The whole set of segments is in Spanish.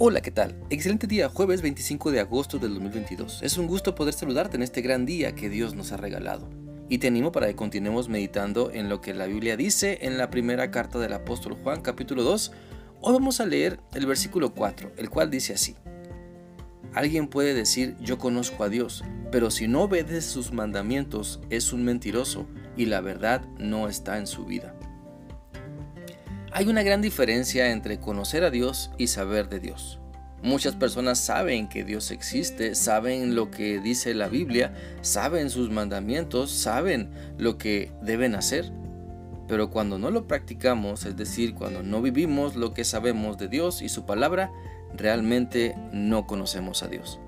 Hola, ¿qué tal? Excelente día, jueves 25 de agosto del 2022. Es un gusto poder saludarte en este gran día que Dios nos ha regalado. Y te animo para que continuemos meditando en lo que la Biblia dice en la primera carta del apóstol Juan capítulo 2. Hoy vamos a leer el versículo 4, el cual dice así. Alguien puede decir yo conozco a Dios, pero si no obedece sus mandamientos es un mentiroso y la verdad no está en su vida. Hay una gran diferencia entre conocer a Dios y saber de Dios. Muchas personas saben que Dios existe, saben lo que dice la Biblia, saben sus mandamientos, saben lo que deben hacer. Pero cuando no lo practicamos, es decir, cuando no vivimos lo que sabemos de Dios y su palabra, realmente no conocemos a Dios.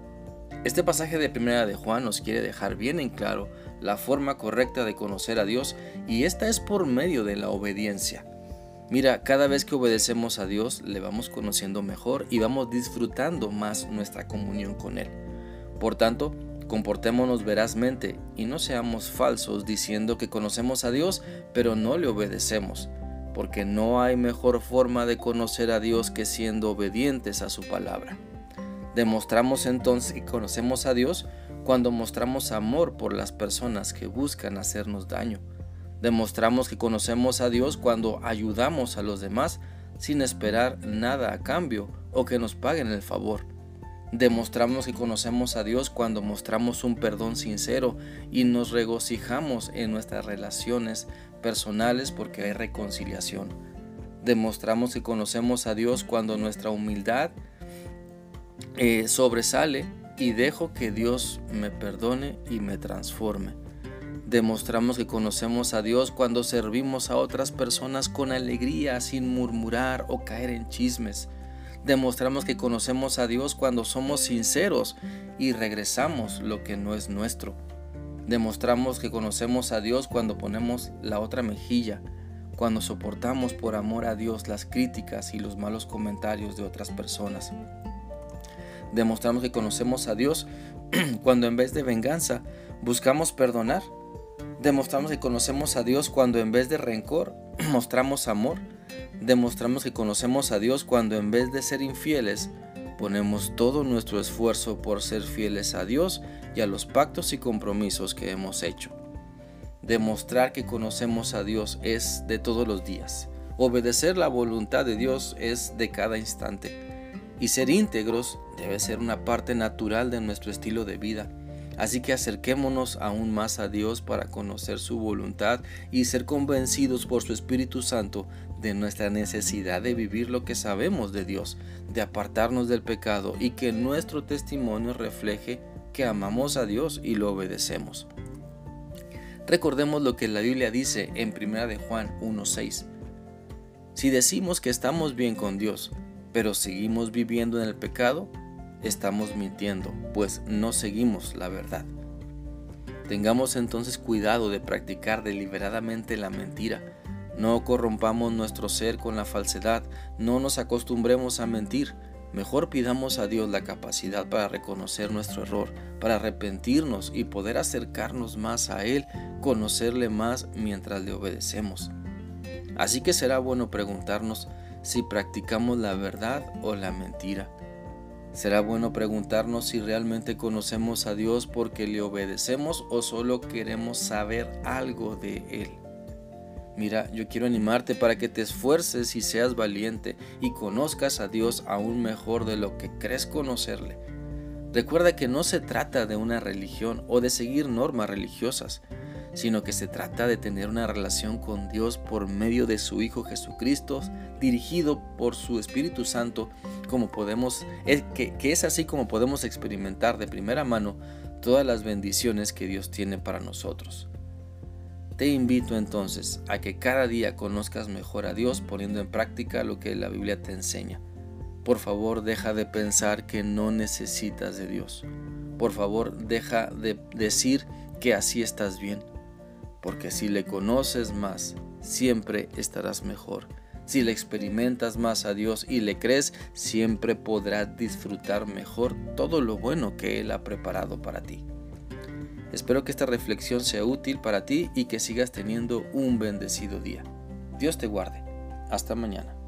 Este pasaje de Primera de Juan nos quiere dejar bien en claro la forma correcta de conocer a Dios y esta es por medio de la obediencia. Mira, cada vez que obedecemos a Dios le vamos conociendo mejor y vamos disfrutando más nuestra comunión con Él. Por tanto, comportémonos verazmente y no seamos falsos diciendo que conocemos a Dios pero no le obedecemos, porque no hay mejor forma de conocer a Dios que siendo obedientes a su palabra. Demostramos entonces que conocemos a Dios cuando mostramos amor por las personas que buscan hacernos daño Demostramos que conocemos a Dios cuando ayudamos a los demás sin esperar nada a cambio o que nos paguen el favor. Demostramos que conocemos a Dios cuando mostramos un perdón sincero y nos regocijamos en nuestras relaciones personales porque hay reconciliación. Demostramos que conocemos a Dios cuando nuestra humildad eh, sobresale y dejo que Dios me perdone y me transforme. Demostramos que conocemos a Dios cuando servimos a otras personas con alegría, sin murmurar o caer en chismes. Demostramos que conocemos a Dios cuando somos sinceros y regresamos lo que no es nuestro. Demostramos que conocemos a Dios cuando ponemos la otra mejilla, cuando soportamos por amor a Dios las críticas y los malos comentarios de otras personas. Demostramos que conocemos a Dios cuando en vez de venganza buscamos perdonar Demostramos que conocemos a Dios cuando en vez de rencor mostramos amor. Demostramos que conocemos a Dios cuando en vez de ser infieles ponemos todo nuestro esfuerzo por ser fieles a Dios y a los pactos y compromisos que hemos hecho. Demostrar que conocemos a Dios es de todos los días. Obedecer la voluntad de Dios es de cada instante. Y ser íntegros debe ser una parte natural de nuestro estilo de vida. Así que acerquémonos aún más a Dios para conocer su voluntad y ser convencidos por su Espíritu Santo de nuestra necesidad de vivir lo que sabemos de Dios, de apartarnos del pecado y que nuestro testimonio refleje que amamos a Dios y lo obedecemos. Recordemos lo que la Biblia dice en 1 de Juan 1:6. Si decimos que estamos bien con Dios, pero seguimos viviendo en el pecado, estamos mintiendo, pues no seguimos la verdad. Tengamos entonces cuidado de practicar deliberadamente la mentira. No corrompamos nuestro ser con la falsedad, no nos acostumbremos a mentir. Mejor pidamos a Dios la capacidad para reconocer nuestro error, para arrepentirnos y poder acercarnos más a Él, conocerle más mientras le obedecemos. Así que será bueno preguntarnos si practicamos la verdad o la mentira. Será bueno preguntarnos si realmente conocemos a Dios porque le obedecemos o solo queremos saber algo de Él. Mira, yo quiero animarte para que te esfuerces y seas valiente y conozcas a Dios aún mejor de lo que crees conocerle. Recuerda que no se trata de una religión o de seguir normas religiosas, sino que se trata de tener una relación con Dios por medio de su Hijo Jesucristo, dirigido por su Espíritu Santo, como podemos, que, que es así como podemos experimentar de primera mano todas las bendiciones que Dios tiene para nosotros. Te invito entonces a que cada día conozcas mejor a Dios poniendo en práctica lo que la Biblia te enseña. Por favor, deja de pensar que no necesitas de Dios. Por favor, deja de decir que así estás bien porque si le conoces más, siempre estarás mejor. Si le experimentas más a Dios y le crees, siempre podrás disfrutar mejor todo lo bueno que Él ha preparado para ti. Espero que esta reflexión sea útil para ti y que sigas teniendo un bendecido día. Dios te guarde. Hasta mañana.